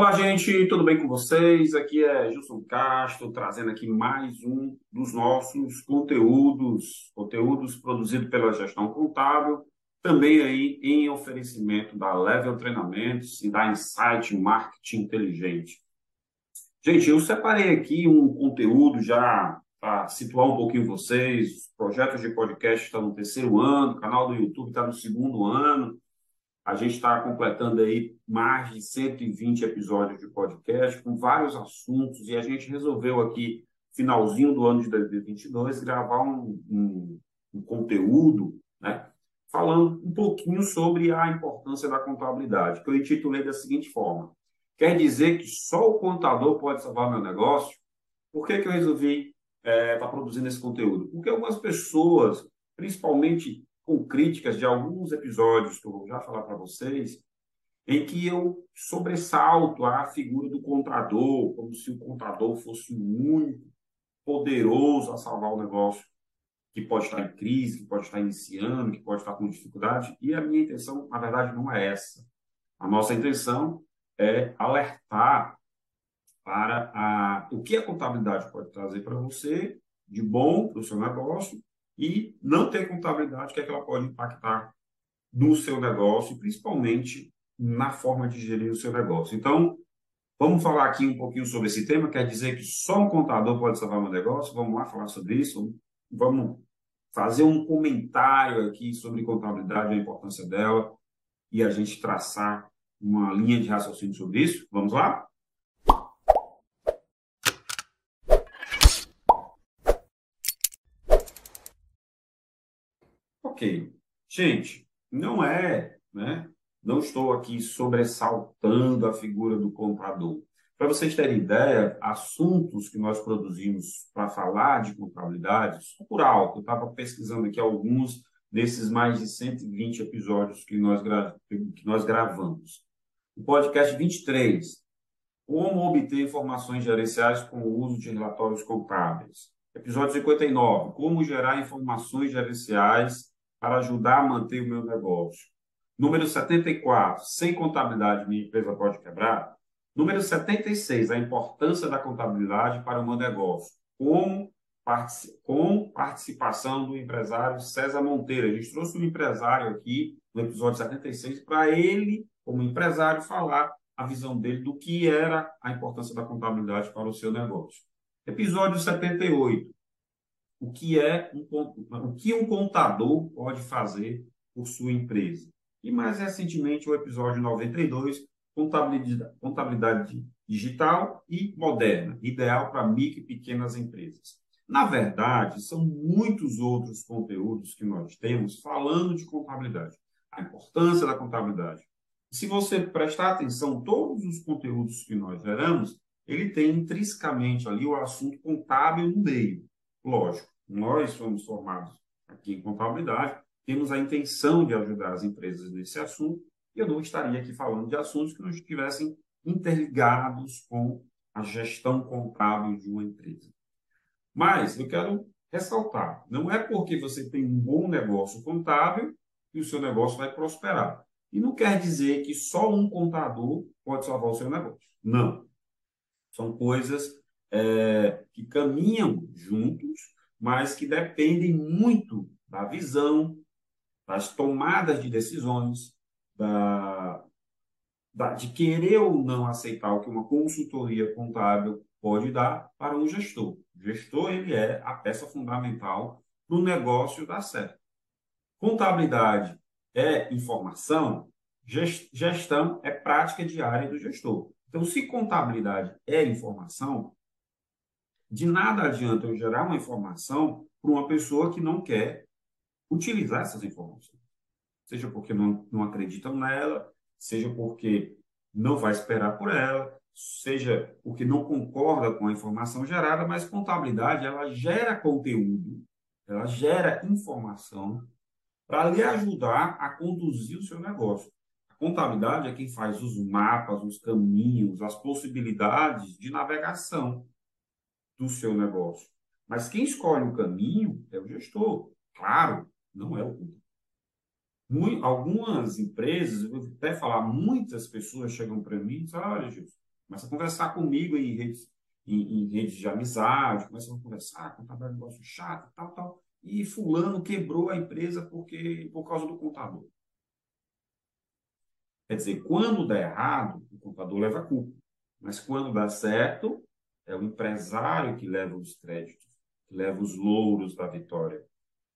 Olá, gente, tudo bem com vocês? Aqui é Gilson Castro, trazendo aqui mais um dos nossos conteúdos, conteúdos produzidos pela Gestão Contábil, também aí em oferecimento da Level Treinamentos e da Insight Marketing Inteligente. Gente, eu separei aqui um conteúdo já para situar um pouquinho vocês, os projetos de podcast estão no terceiro ano, o canal do YouTube está no segundo ano, a gente está completando aí mais de 120 episódios de podcast com vários assuntos e a gente resolveu aqui, finalzinho do ano de 2022, gravar um, um, um conteúdo, né, falando um pouquinho sobre a importância da contabilidade, que eu intitulei da seguinte forma: quer dizer que só o contador pode salvar meu negócio? Por que, que eu resolvi estar é, tá produzindo esse conteúdo? Porque algumas pessoas, principalmente com críticas de alguns episódios que eu vou já falar para vocês, em que eu sobressalto a figura do contador, como se o contador fosse o único poderoso a salvar o negócio que pode estar em crise, que pode estar iniciando, que pode estar com dificuldade. E a minha intenção, na verdade, não é essa. A nossa intenção é alertar para a, o que a contabilidade pode trazer para você de bom para o seu negócio e não ter contabilidade, o que, é que ela pode impactar no seu negócio, principalmente na forma de gerir o seu negócio. Então, vamos falar aqui um pouquinho sobre esse tema. Quer dizer que só um contador pode salvar meu negócio? Vamos lá falar sobre isso. Vamos fazer um comentário aqui sobre contabilidade, a importância dela, e a gente traçar uma linha de raciocínio sobre isso. Vamos lá? Ok. Gente, não é, né? Não estou aqui sobressaltando a figura do comprador. Para vocês terem ideia, assuntos que nós produzimos para falar de contabilidade, por alto, eu estava pesquisando aqui alguns desses mais de 120 episódios que nós, que nós gravamos. O podcast 23, como obter informações gerenciais com o uso de relatórios contábeis. Episódio 59, como gerar informações gerenciais para ajudar a manter o meu negócio. Número 74, sem contabilidade minha empresa pode quebrar. Número 76, a importância da contabilidade para o meu negócio. Como com participação do empresário César Monteiro. A gente trouxe um empresário aqui no episódio 76 para ele, como empresário, falar a visão dele do que era a importância da contabilidade para o seu negócio. Episódio 78, o que é um, o que um contador pode fazer por sua empresa. E mais recentemente o episódio 92, contabilidade, contabilidade digital e moderna, ideal para micro e pequenas empresas. Na verdade, são muitos outros conteúdos que nós temos falando de contabilidade, a importância da contabilidade. Se você prestar atenção, todos os conteúdos que nós geramos, ele tem intrinsecamente ali o assunto contábil no meio. Lógico, nós somos formados aqui em contabilidade, temos a intenção de ajudar as empresas nesse assunto, e eu não estaria aqui falando de assuntos que não estivessem interligados com a gestão contábil de uma empresa. Mas eu quero ressaltar, não é porque você tem um bom negócio contábil que o seu negócio vai prosperar. E não quer dizer que só um contador pode salvar o seu negócio. Não. São coisas é, que caminham juntos, mas que dependem muito da visão, das tomadas de decisões, da, da, de querer ou não aceitar o que uma consultoria contábil pode dar para um gestor. O gestor ele é a peça fundamental para o negócio dar certo. Contabilidade é informação, gestão é prática diária do gestor. Então, se contabilidade é informação, de nada adianta eu gerar uma informação para uma pessoa que não quer utilizar essas informações. Seja porque não, não acreditam nela, seja porque não vai esperar por ela, seja porque não concorda com a informação gerada, mas contabilidade ela gera conteúdo, ela gera informação para lhe ajudar a conduzir o seu negócio. A contabilidade é quem faz os mapas, os caminhos, as possibilidades de navegação do seu negócio. Mas quem escolhe o caminho é o gestor. Claro, não é o contador. Algumas empresas, eu vou até falar, muitas pessoas chegam para mim e dizem, olha, Gilson, Começa a conversar comigo em redes, em, em redes de amizade, começa a conversar, contador é um negócio chato, tal, tal. E fulano quebrou a empresa porque por causa do contador. Quer dizer, quando dá errado, o contador leva a culpa. Mas quando dá certo, é o empresário que leva os créditos, que leva os louros da vitória.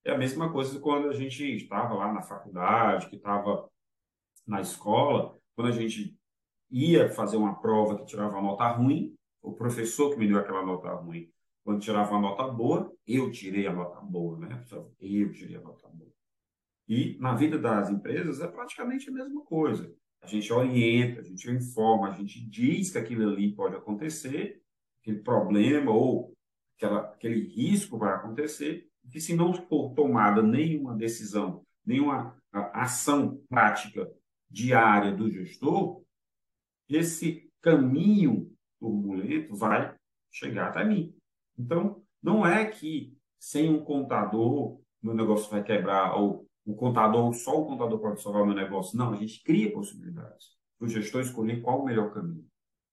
É a mesma coisa quando a gente estava lá na faculdade, que estava na escola, quando a gente ia fazer uma prova que tirava uma nota ruim, o professor que me deu aquela nota ruim, quando tirava uma nota boa, eu tirei a nota boa, né? Eu tirei a nota boa. E na vida das empresas é praticamente a mesma coisa. A gente orienta, a gente informa, a gente diz que aquilo ali pode acontecer, aquele problema ou aquela, aquele risco vai acontecer, que se não for tomada nenhuma decisão, nenhuma ação prática diária do gestor, esse caminho turbulento vai chegar até mim. Então, não é que sem um contador meu negócio vai quebrar, ou o contador, só o contador pode salvar meu negócio. Não, a gente cria possibilidades para o gestor escolher qual o melhor caminho.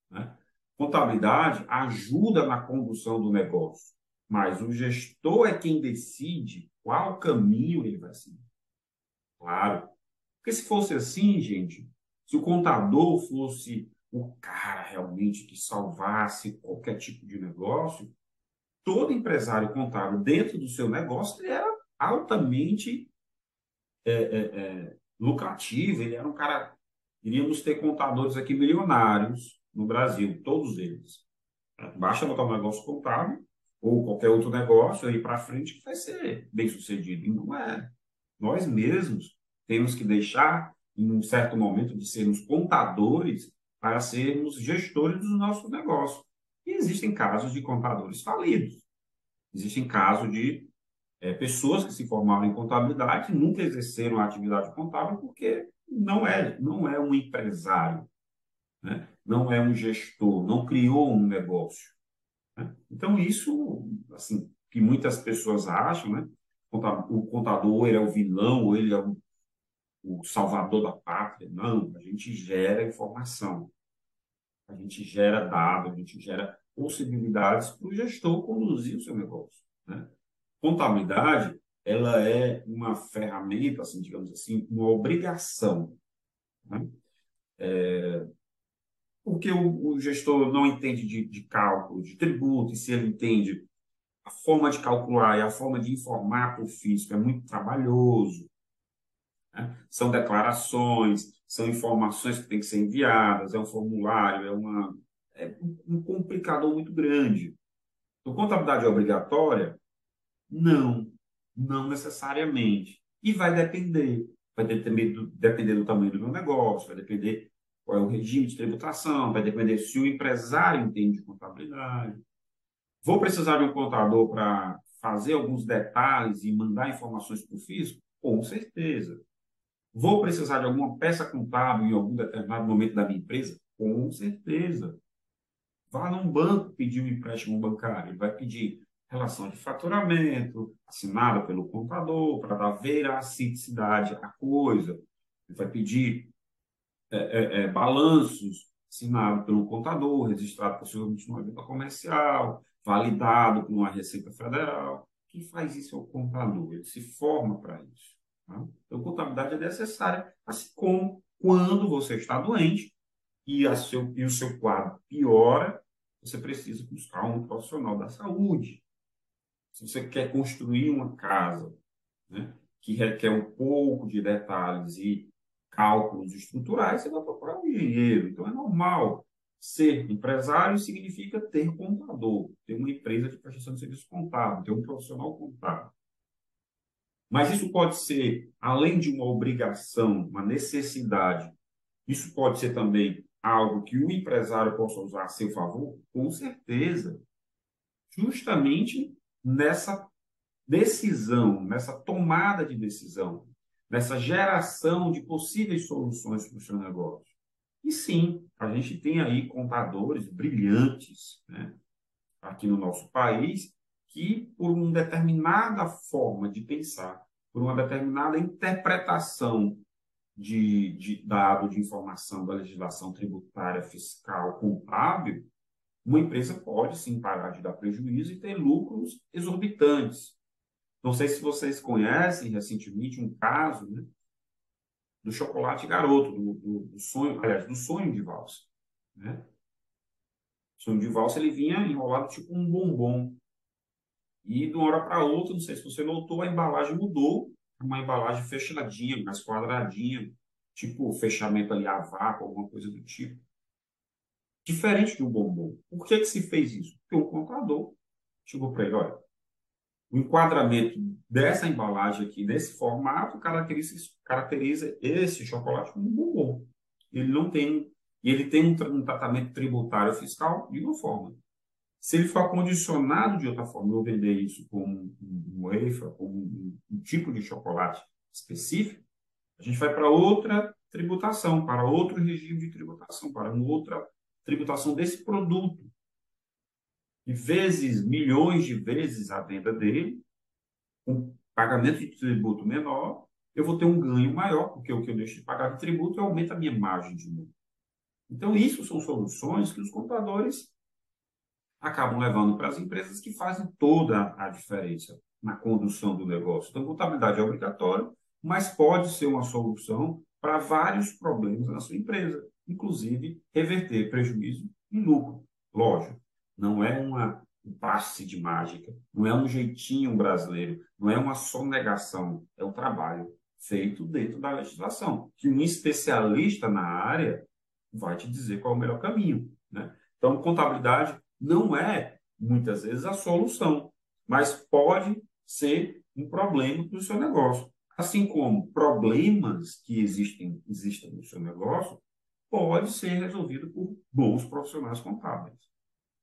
Né? Contabilidade ajuda na condução do negócio, mas o gestor é quem decide qual caminho ele vai seguir. Claro. Porque se fosse assim, gente, se o contador fosse o cara realmente que salvasse qualquer tipo de negócio, todo empresário contábil dentro do seu negócio ele era altamente é, é, é, lucrativo, ele era um cara. Iríamos ter contadores aqui milionários no Brasil, todos eles. Basta botar um negócio contábil ou qualquer outro negócio aí para frente que vai ser bem sucedido. E não é. Nós mesmos temos que deixar, em um certo momento, de sermos contadores para sermos gestores do nosso negócio. E existem casos de contadores falidos. Existem casos de é, pessoas que se formaram em contabilidade nunca exerceram a atividade contábil porque não é, não é um empresário, né? não é um gestor, não criou um negócio. Né? Então, isso, assim, que muitas pessoas acham, né? o contador ele é o vilão, ou ele é o, salvador da pátria. Não, a gente gera informação, a gente gera dados, a gente gera possibilidades para o gestor conduzir o seu negócio. Né? Contabilidade, ela é uma ferramenta, assim, digamos assim, uma obrigação. Né? É, porque o, o, gestor não entende de, de cálculo, de tributo, e se ele entende a forma de calcular e a forma de informar para o físico é muito trabalhoso. Né? São declarações, são informações que têm que ser enviadas, é um formulário, é uma, é um complicador muito grande. Então, contabilidade é obrigatória? Não, não necessariamente. E vai depender. Vai depender do, depender do tamanho do meu negócio, vai depender qual é o regime de tributação, vai depender se o empresário entende de contabilidade. Vou precisar de um contador para fazer alguns detalhes e mandar informações para o fisco? Com certeza. Vou precisar de alguma peça contábil em algum determinado momento da minha empresa? Com certeza. Vá num banco pedir um empréstimo bancário, ele vai pedir relação de faturamento, assinada pelo contador, para dar veracidade à coisa. Ele vai pedir é, é, é, balanços assinados pelo contador, registrado possivelmente numa junta comercial, validado por uma Receita Federal. Quem faz isso é o contador, ele se forma para isso. Tá? Então, contabilidade é necessária, assim como quando você está doente, e, a seu, e o seu quadro piora, você precisa buscar um profissional da saúde. Se você quer construir uma casa né, que requer um pouco de detalhes e cálculos estruturais, você vai procurar um engenheiro. Então, é normal. Ser empresário significa ter contador, ter uma empresa de prestação de serviço contábil, ter um profissional contábil. Mas isso pode ser, além de uma obrigação, uma necessidade, isso pode ser também algo que o empresário possa usar a seu favor? Com certeza. Justamente nessa decisão, nessa tomada de decisão, nessa geração de possíveis soluções para o seu negócio. E sim, a gente tem aí contadores brilhantes né, aqui no nosso país que, por uma determinada forma de pensar, por uma determinada interpretação de, de dado de informação da legislação tributária, fiscal, contábil, uma empresa pode sim parar de dar prejuízo e ter lucros exorbitantes. Não sei se vocês conhecem recentemente um caso né, do chocolate garoto, do, do, do, sonho, aliás, do sonho de valsa. Né? O sonho de valsa ele vinha enrolado tipo um bombom. E de uma hora para outra, não sei se você notou, a embalagem mudou, uma embalagem fechadinha, mais quadradinha, tipo fechamento ali a vácuo, alguma coisa do tipo. Diferente de um bombom. Por que, que se fez isso? Porque o contador chegou para ele, olha, o enquadramento dessa embalagem aqui, desse formato, caracteriza, caracteriza esse chocolate como bombom. Ele não tem, ele tem um, um tratamento tributário fiscal de uma forma. Se ele for condicionado de outra forma, eu vender isso como um wafer, como um, um tipo de chocolate específico, a gente vai para outra tributação, para outro regime de tributação, para uma outra tributação desse produto. E vezes, milhões de vezes a venda dele, com pagamento de tributo menor, eu vou ter um ganho maior, porque o que eu deixo de pagar de tributo aumenta a minha margem de lucro. Então, isso são soluções que os contadores acabam levando para as empresas que fazem toda a diferença na condução do negócio. Então, contabilidade é obrigatória, mas pode ser uma solução para vários problemas na sua empresa, inclusive reverter prejuízo em lucro. Lógico, não é uma, um passe de mágica, não é um jeitinho brasileiro, não é uma sonegação, é um trabalho feito dentro da legislação, que um especialista na área vai te dizer qual é o melhor caminho. Né? Então, contabilidade não é, muitas vezes, a solução, mas pode ser um problema para o seu negócio. Assim como problemas que existem, existem no seu negócio pode ser resolvido por bons profissionais contábeis.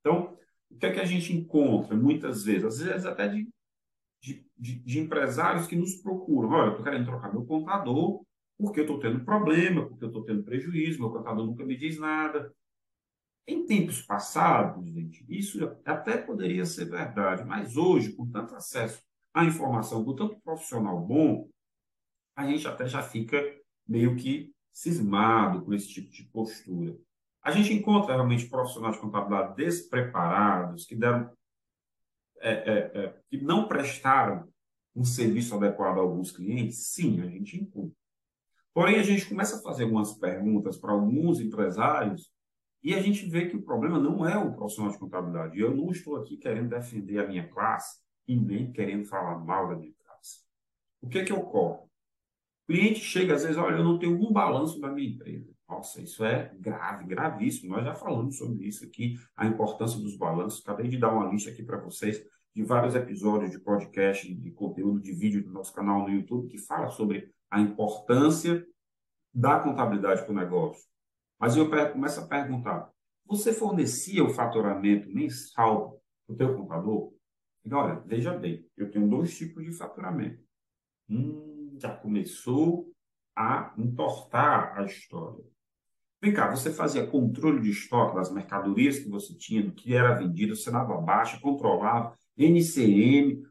Então, o que é que a gente encontra muitas vezes? Às vezes até de, de, de, empresários que nos procuram. Olha, eu estou querendo trocar meu contador porque eu estou tendo problema, porque eu estou tendo prejuízo, meu contador nunca me diz nada. Em tempos passados, gente, isso até poderia ser verdade, mas hoje, com tanto acesso à informação, com tanto profissional bom, a gente até já fica meio que cismado com esse tipo de postura. A gente encontra realmente profissionais de contabilidade despreparados, que deram, é, é, é, que não prestaram um serviço adequado a alguns clientes? Sim, a gente encontra. Porém, a gente começa a fazer algumas perguntas para alguns empresários e a gente vê que o problema não é o profissional de contabilidade. Eu não estou aqui querendo defender a minha classe e nem querendo falar mal da minha classe. O que é que ocorre? O cliente chega às vezes, olha, eu não tenho um balanço da minha empresa. Nossa, isso é grave, gravíssimo. Nós já falamos sobre isso aqui, a importância dos balanços. Acabei de dar uma lista aqui para vocês de vários episódios de podcast, de conteúdo de vídeo do nosso canal no YouTube, que fala sobre a importância da contabilidade para o negócio. Mas eu começo a perguntar: você fornecia o faturamento mensal para o teu contador? olha, veja bem, eu tenho dois tipos de faturamento. Hum, já começou a entortar a história. Vem cá, você fazia controle de estoque das mercadorias que você tinha, do que era vendido, você dava baixa, controlava, NCM,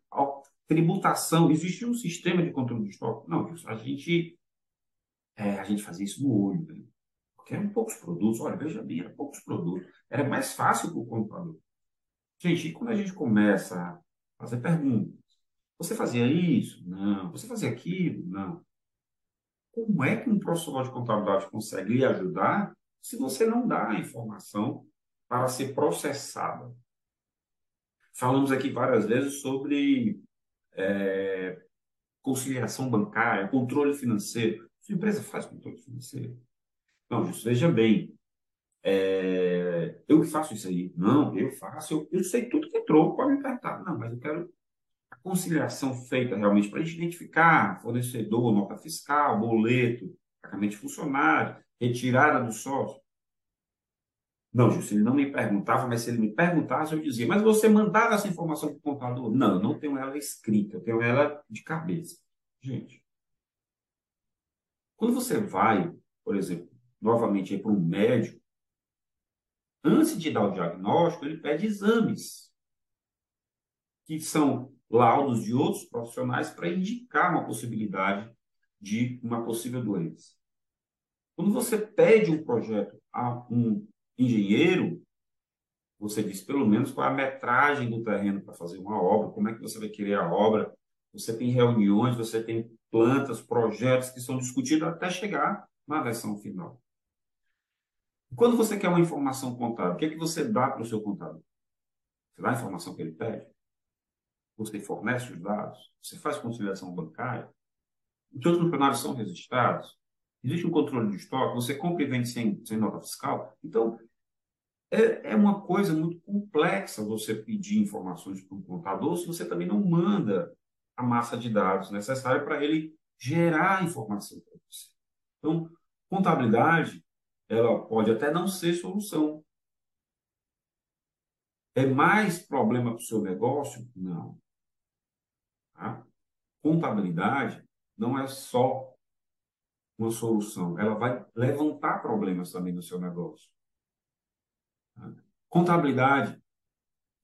tributação, existia um sistema de controle de estoque? Não, a gente, é, a gente fazia isso no olho, né? porque eram poucos produtos, olha, veja bem, eram poucos produtos, era mais fácil para o comprador. Gente, e quando a gente começa a fazer perguntas, você fazia isso? Não. Você fazia aquilo? Não. Como é que um profissional de contabilidade consegue lhe ajudar se você não dá a informação para ser processada? Falamos aqui várias vezes sobre é, conciliação bancária, controle financeiro. Sua empresa faz controle financeiro? Não, isso veja bem. É, eu que faço isso aí. Não, eu faço. Eu, eu sei tudo que entrou, pode me perguntar. Não, mas eu quero conciliação feita realmente para a gente identificar fornecedor, nota fiscal, boleto, pagamento de funcionário, retirada do sócio. Não, Justo, ele não me perguntava, mas se ele me perguntasse, eu dizia, mas você mandava essa informação para o contador? Não, eu não tenho ela escrita, eu tenho ela de cabeça. Gente, quando você vai, por exemplo, novamente para um médico, antes de dar o diagnóstico, ele pede exames, que são laudos de outros profissionais para indicar uma possibilidade de uma possível doença. Quando você pede um projeto a um engenheiro, você diz pelo menos qual é a metragem do terreno para fazer uma obra, como é que você vai querer a obra. Você tem reuniões, você tem plantas, projetos que são discutidos até chegar na versão final. Quando você quer uma informação contábil, o que, é que você dá para o seu contador? Você dá a informação que ele pede? Você fornece os dados? Você faz conciliação bancária? Os seus funcionários são registrados? Existe um controle de estoque? Você compra e vende sem, sem nota fiscal? Então, é, é uma coisa muito complexa você pedir informações para um contador se você também não manda a massa de dados necessária para ele gerar informação para você. Então, contabilidade, ela pode até não ser solução. É mais problema para o seu negócio? Não. Tá? Contabilidade não é só uma solução, ela vai levantar problemas também no seu negócio. Contabilidade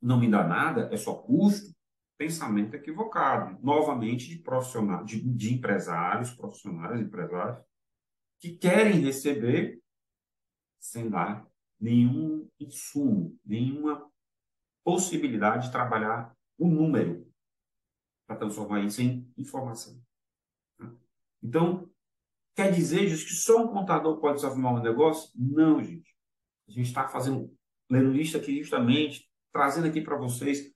não me dá nada, é só custo. Pensamento equivocado. Novamente, de profissionais, de, de empresários, profissionais, empresários, que querem receber sem dar nenhum insumo, nenhuma possibilidade de trabalhar o número para transformar isso em informação. Então, quer dizer, gente, que só um contador pode transformar um negócio? Não, gente. A gente está fazendo lendo lista aqui justamente, trazendo aqui para vocês,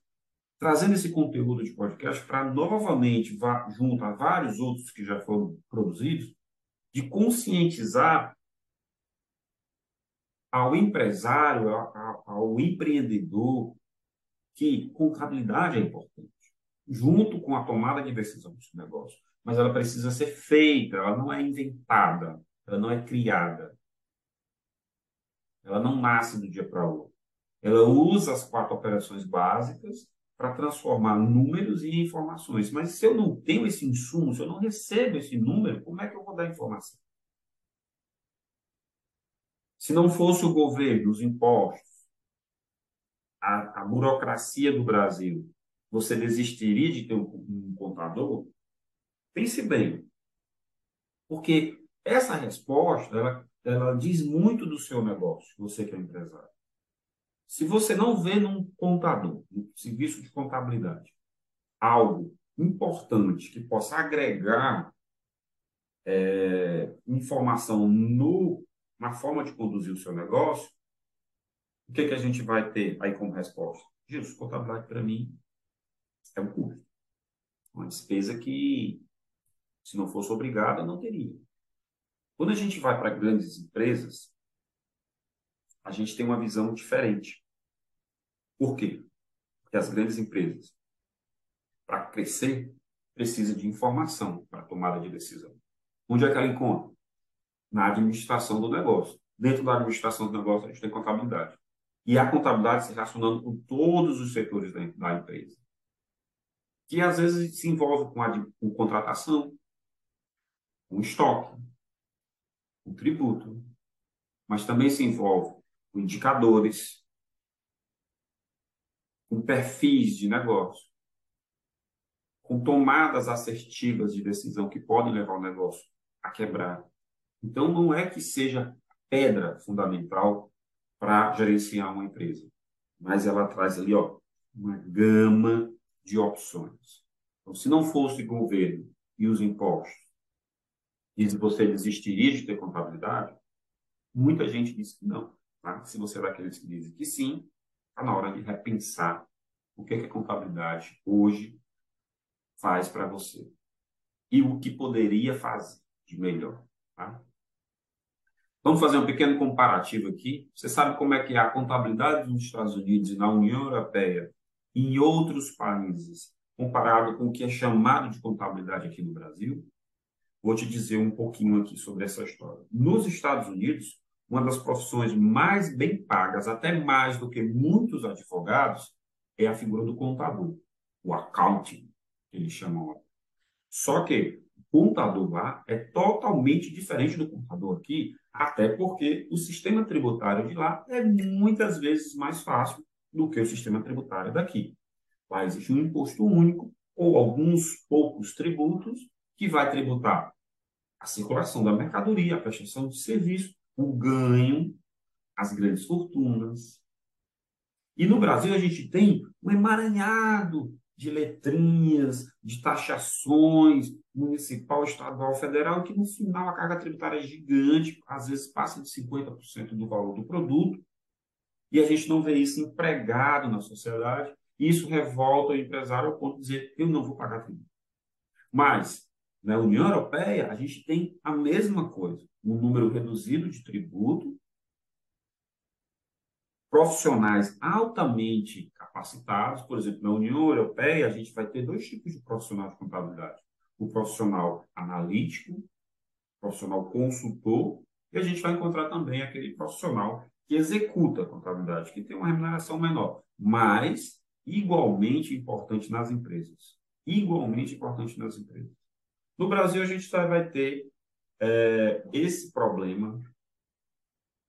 trazendo esse conteúdo de podcast para novamente, junto a vários outros que já foram produzidos, de conscientizar ao empresário, ao, ao empreendedor, que contabilidade é importante, junto com a tomada de decisão do seu negócio. Mas ela precisa ser feita, ela não é inventada, ela não é criada. Ela não nasce do dia para o outro. Ela usa as quatro operações básicas para transformar números em informações. Mas se eu não tenho esse insumo, se eu não recebo esse número, como é que eu vou dar informação? Se não fosse o governo, os impostos, a, a burocracia do Brasil, você desistiria de ter um, um contador? Pense bem. Porque essa resposta, ela ela diz muito do seu negócio, você que é empresário. Se você não vê num contador, no serviço de contabilidade, algo importante que possa agregar é, informação no, na forma de conduzir o seu negócio, o que, que a gente vai ter aí como resposta? Gilson, contabilidade para mim é um custo. Uma despesa que, se não fosse obrigada, não teria. Quando a gente vai para grandes empresas, a gente tem uma visão diferente. Por quê? Porque as grandes empresas, para crescer, precisa de informação para tomada de decisão. Onde é que ela encontra? Na administração do negócio. Dentro da administração do negócio, a gente tem contabilidade. E a contabilidade se relacionando com todos os setores da, da empresa. Que às vezes se envolve com, a, com contratação, com estoque, com tributo, mas também se envolve com indicadores, com perfis de negócio, com tomadas assertivas de decisão que podem levar o negócio a quebrar. Então, não é que seja pedra fundamental para gerenciar uma empresa, mas ela traz ali ó, uma gama de opções. Então, se não fosse governo e os impostos, e você desistiria de ter contabilidade, muita gente diz que não. Tá? Se você é daqueles que dizem que sim, está na hora de repensar o que, é que a contabilidade hoje faz para você e o que poderia fazer de melhor. Tá? Vamos fazer um pequeno comparativo aqui. Você sabe como é que é a contabilidade nos Estados Unidos e na União Europeia em outros países, comparado com o que é chamado de contabilidade aqui no Brasil? Vou te dizer um pouquinho aqui sobre essa história. Nos Estados Unidos, uma das profissões mais bem pagas, até mais do que muitos advogados, é a figura do contador, o accounting, que eles chamam. Só que o contador lá é totalmente diferente do contador aqui, até porque o sistema tributário de lá é muitas vezes mais fácil do que o sistema tributário daqui. Lá existe um imposto único ou alguns poucos tributos que vai tributar a circulação da mercadoria, a prestação de serviço, o ganho, as grandes fortunas. E no Brasil a gente tem um emaranhado de letrinhas, de taxações municipal, estadual, federal, que no final a carga tributária é gigante, às vezes passa de 50% do valor do produto, e a gente não vê isso empregado na sociedade, e isso revolta o empresário ao ponto de dizer, eu não vou pagar tributo. Mas, na União Europeia, a gente tem a mesma coisa, um número reduzido de tributo, profissionais altamente capacitados, por exemplo, na União Europeia, a gente vai ter dois tipos de profissional de contabilidade. O profissional analítico, profissional consultor, e a gente vai encontrar também aquele profissional que executa a contabilidade, que tem uma remuneração menor, mas igualmente importante nas empresas. Igualmente importante nas empresas. No Brasil, a gente vai ter é, esse problema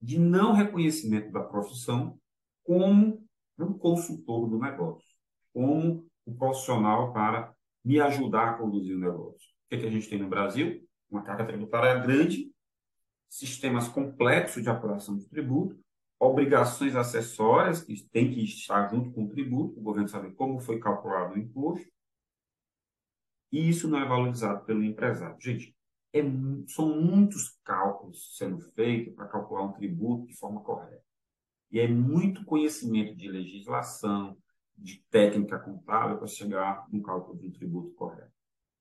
de não reconhecimento da profissão como um consultor do negócio, como um profissional para me ajudar a conduzir o negócio. O que, é que a gente tem no Brasil? Uma carga tributária grande, sistemas complexos de apuração de tributo, obrigações acessórias que tem que estar junto com o tributo, o governo sabe como foi calculado o imposto, e isso não é valorizado pelo empresário. Gente, é, são muitos cálculos sendo feitos para calcular um tributo de forma correta. E é muito conhecimento de legislação, de técnica contábil para chegar no cálculo de um tributo correto.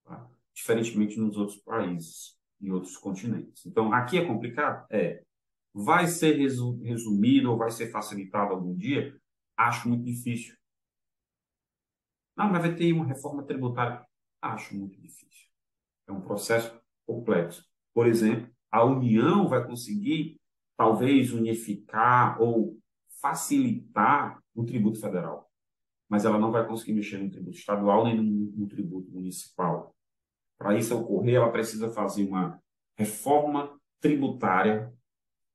Tá? Diferentemente nos outros países, em outros continentes. Então, aqui é complicado? É. Vai ser resumido ou vai ser facilitado algum dia? Acho muito difícil. Não, mas vai ter uma reforma tributária? Acho muito difícil. É um processo complexo. Por exemplo, a União vai conseguir, talvez, unificar ou facilitar o tributo federal, mas ela não vai conseguir mexer no tributo estadual nem no, no tributo municipal. Para isso ocorrer, ela precisa fazer uma reforma tributária,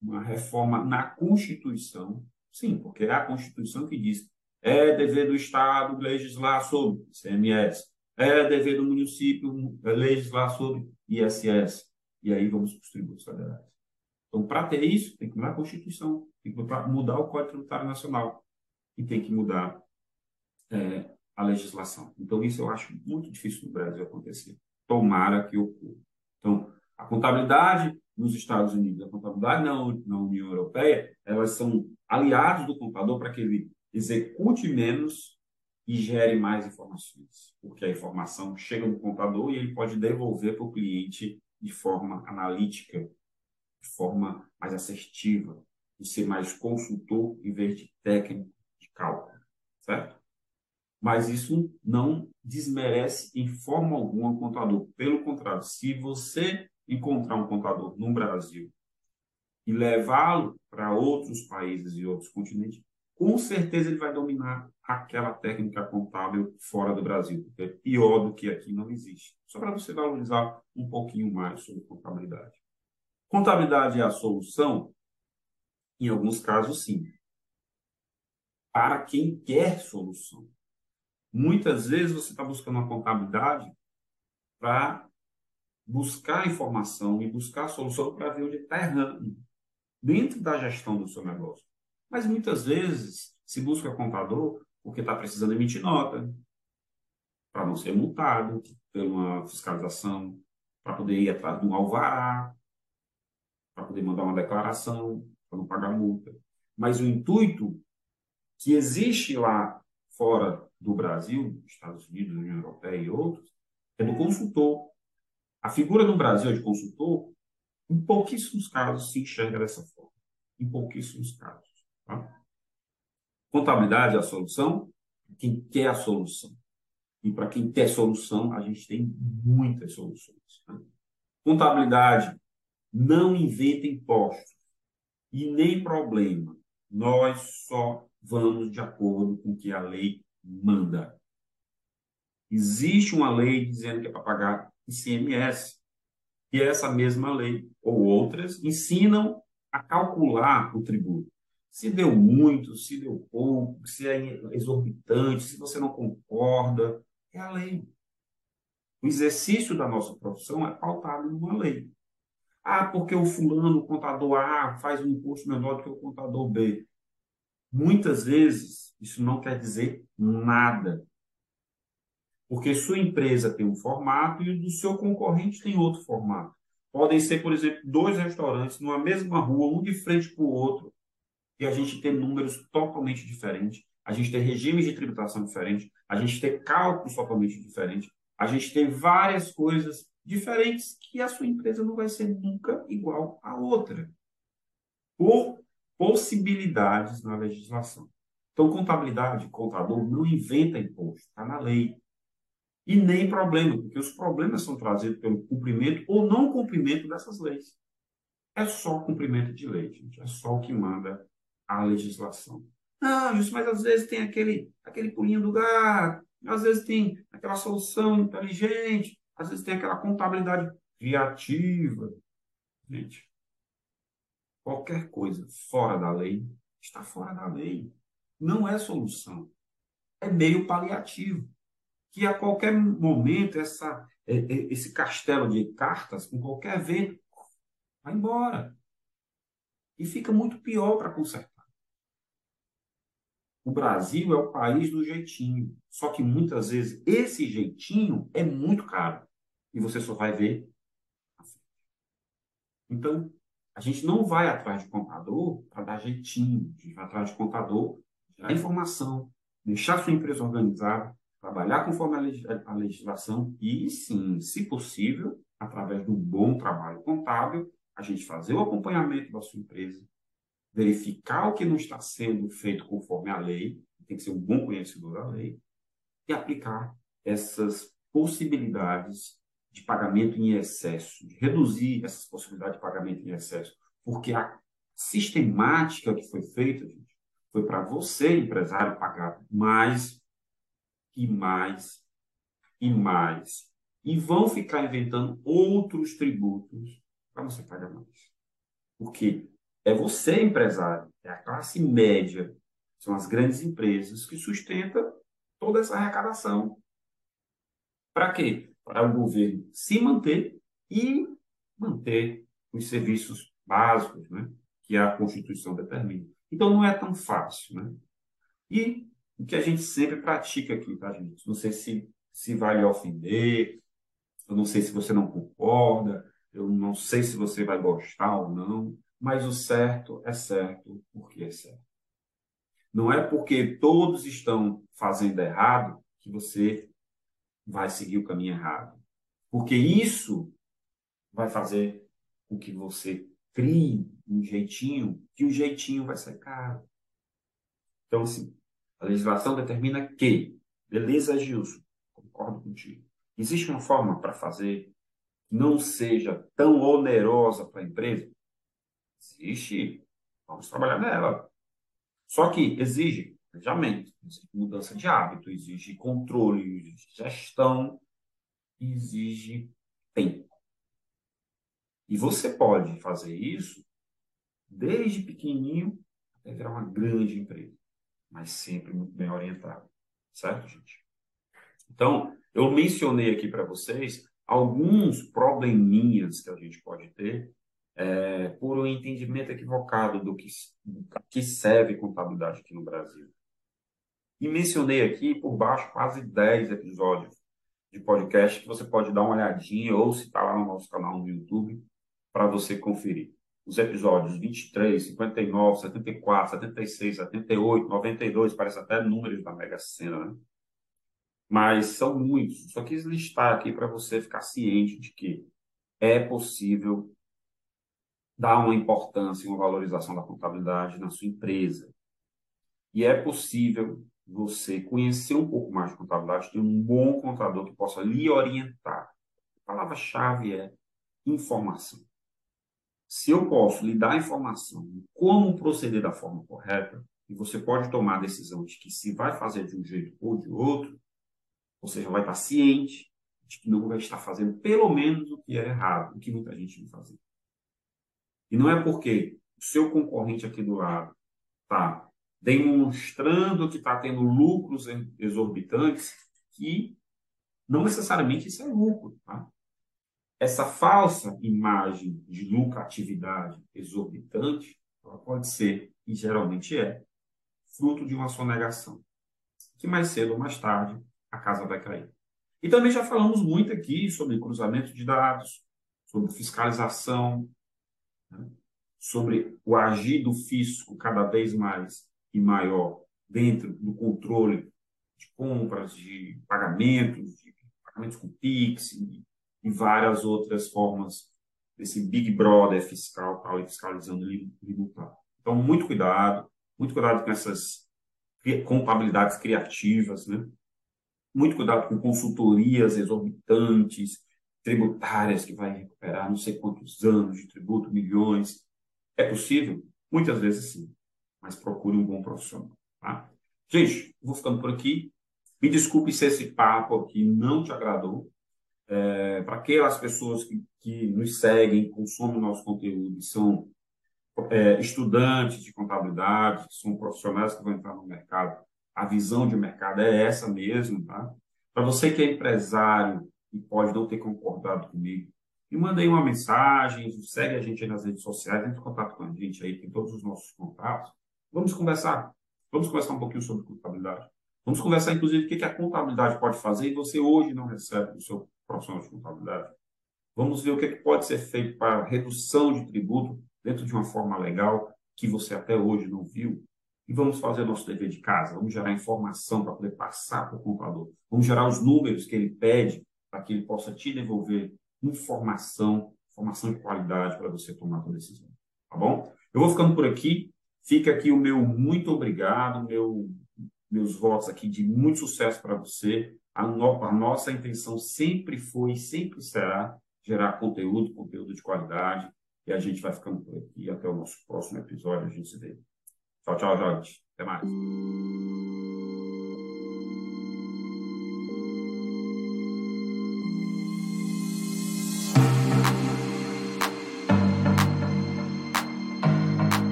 uma reforma na Constituição. Sim, porque é a Constituição que diz é dever do Estado legislar sobre CMS, é dever do município legislar sobre ISS. E aí vamos para os tributos federais. Então, para ter isso, tem que mudar a Constituição, tem que mudar o Código Tributário Nacional e tem que mudar é, a legislação. Então, isso eu acho muito difícil no Brasil acontecer. Tomara que ocorra. Então, a contabilidade nos Estados Unidos, a contabilidade na, na União Europeia, elas são aliados do contador para que ele execute menos e gere mais informações, porque a informação chega no contador e ele pode devolver para o cliente de forma analítica, de forma mais assertiva, de ser mais consultor em vez de técnico de cálculo, certo? Mas isso não desmerece em forma alguma o contador. Pelo contrário, se você encontrar um contador no Brasil e levá-lo para outros países e outros continentes, com certeza ele vai dominar aquela técnica contábil fora do Brasil, porque é pior do que aqui não existe. Só para você valorizar um pouquinho mais sobre contabilidade. Contabilidade é a solução? Em alguns casos, sim. Para quem quer solução. Muitas vezes você está buscando uma contabilidade para buscar informação e buscar solução para ver onde está errando dentro da gestão do seu negócio. Mas muitas vezes se busca contador porque está precisando emitir nota para não ser multado por uma fiscalização, para poder ir atrás de um alvará, para poder mandar uma declaração, para não pagar multa. Mas o intuito que existe lá fora do Brasil, Estados Unidos, União Europeia e outros, é do consultor. A figura no Brasil de consultor, em pouquíssimos casos, se enxerga dessa forma. Em pouquíssimos casos. Tá? Contabilidade é a solução? Quem quer a solução. E para quem quer solução, a gente tem muitas soluções. Né? Contabilidade não inventa impostos e nem problema. Nós só vamos de acordo com o que a lei manda. Existe uma lei dizendo que é para pagar ICMS. E essa mesma lei, ou outras, ensinam a calcular o tributo. Se deu muito, se deu pouco, se é exorbitante, se você não concorda, é a lei. O exercício da nossa profissão é pautado numa lei. Ah, porque o fulano, o contador A, faz um imposto menor do que o contador B. Muitas vezes, isso não quer dizer nada. Porque sua empresa tem um formato e o do seu concorrente tem outro formato. Podem ser, por exemplo, dois restaurantes numa mesma rua, um de frente para o outro, e a gente ter números totalmente diferentes, a gente ter regimes de tributação diferentes, a gente ter cálculos totalmente diferentes, a gente ter várias coisas diferentes que a sua empresa não vai ser nunca igual à outra. Por possibilidades na legislação. Então, contabilidade, contador não inventa imposto, está na lei. E nem problema, porque os problemas são trazidos pelo cumprimento ou não cumprimento dessas leis. É só cumprimento de lei, gente. É só o que manda a legislação. Não, isso, mas às vezes tem aquele, aquele pulinho do gato, às vezes tem aquela solução inteligente, às vezes tem aquela contabilidade criativa. Gente, qualquer coisa fora da lei está fora da lei. Não é solução. É meio paliativo. Que a qualquer momento essa, é, é, esse castelo de cartas, com qualquer vento, vai embora. E fica muito pior para consertar. O Brasil é o país do jeitinho. Só que muitas vezes esse jeitinho é muito caro. E você só vai ver. Então, a gente não vai atrás de contador para dar jeitinho. A gente vai atrás de contador dar informação, deixar sua empresa organizada, trabalhar conforme a legislação e, sim, se possível, através um bom trabalho contábil, a gente fazer o acompanhamento da sua empresa, verificar o que não está sendo feito conforme a lei, tem que ser um bom conhecedor da lei, e aplicar essas possibilidades de pagamento em excesso, de reduzir essas possibilidades de pagamento em excesso, porque a sistemática que foi feita, gente, foi para você, empresário, pagar mais e mais e mais. E vão ficar inventando outros tributos para você pagar mais. Porque é você, empresário, é a classe média, são as grandes empresas que sustentam toda essa arrecadação. Para quê? Para o governo se manter e manter os serviços básicos né, que a Constituição determina. Então, não é tão fácil. Né? E o que a gente sempre pratica aqui, tá, gente? Não sei se, se vai lhe ofender, eu não sei se você não concorda, eu não sei se você vai gostar ou não, mas o certo é certo porque é certo. Não é porque todos estão fazendo errado que você vai seguir o caminho errado. Porque isso vai fazer com que você crie um jeitinho, que o jeitinho vai ser caro. Então, assim, a legislação determina que, beleza, Gilson, concordo contigo. Existe uma forma para fazer que não seja tão onerosa para a empresa? Existe. Vamos trabalhar nela. Só que exige planejamento, exige mudança de hábito, exige controle, exige gestão, exige tempo. E você pode fazer isso desde pequenininho até virar uma grande empresa, mas sempre muito bem orientado. Certo, gente? Então, eu mencionei aqui para vocês alguns probleminhas que a gente pode ter é, por um entendimento equivocado do que, do que serve contabilidade aqui no Brasil. E mencionei aqui por baixo quase 10 episódios de podcast que você pode dar uma olhadinha ou se está lá no nosso canal no YouTube para você conferir. Os episódios 23, 59, 74, 76, 78, 92, parece até números da Mega Sena, né? Mas são muitos. Só quis listar aqui para você ficar ciente de que é possível dar uma importância e uma valorização da contabilidade na sua empresa. E é possível você conhecer um pouco mais de contabilidade, ter um bom contador que possa lhe orientar. A palavra-chave é informação. Se eu posso lhe dar informação de como proceder da forma correta, e você pode tomar a decisão de que se vai fazer de um jeito ou de outro, você já vai estar ciente de que não vai estar fazendo pelo menos o que é errado, o que muita gente não faz. E não é porque o seu concorrente aqui do lado está demonstrando que está tendo lucros exorbitantes que não necessariamente isso é lucro. Tá? Essa falsa imagem de lucratividade exorbitante, ela pode ser, e geralmente é, fruto de uma sonegação, que mais cedo ou mais tarde a casa vai cair. E também já falamos muito aqui sobre cruzamento de dados, sobre fiscalização, né? sobre o agir do fisco cada vez mais e maior dentro do controle de compras, de pagamentos, de pagamentos com PIX e várias outras formas desse Big Brother fiscal tal, e fiscalizando limitado. Então, muito cuidado, muito cuidado com essas contabilidades criativas, né? Muito cuidado com consultorias exorbitantes, tributárias, que vai recuperar não sei quantos anos de tributo, milhões. É possível? Muitas vezes sim, mas procure um bom profissional. Tá? Gente, vou ficando por aqui. Me desculpe se esse papo aqui não te agradou. É, Para aquelas pessoas que, que nos seguem, consomem o nosso conteúdo são é, estudantes de contabilidade, são profissionais que vão entrar no mercado, a visão de mercado é essa mesmo, tá? Para você que é empresário e pode não ter concordado comigo, me manda aí uma mensagem, segue a gente aí nas redes sociais, entre em contato com a gente aí, tem todos os nossos contatos. Vamos conversar. Vamos conversar um pouquinho sobre contabilidade. Vamos conversar, inclusive, o que a contabilidade pode fazer e você hoje não recebe do seu profissional de contabilidade. Vamos ver o que pode ser feito para redução de tributo dentro de uma forma legal que você até hoje não viu. E vamos fazer nosso dever de casa, vamos gerar informação para poder passar para o contador. Vamos gerar os números que ele pede para que ele possa te devolver informação, informação de qualidade para você tomar sua decisão. Tá bom? Eu vou ficando por aqui. Fica aqui o meu muito obrigado, meu, meus votos aqui de muito sucesso para você. A, no, a nossa intenção sempre foi e sempre será gerar conteúdo, conteúdo de qualidade. E a gente vai ficando por aqui. Até o nosso próximo episódio. A gente se vê. Tchau, tchau, gente. Até mais.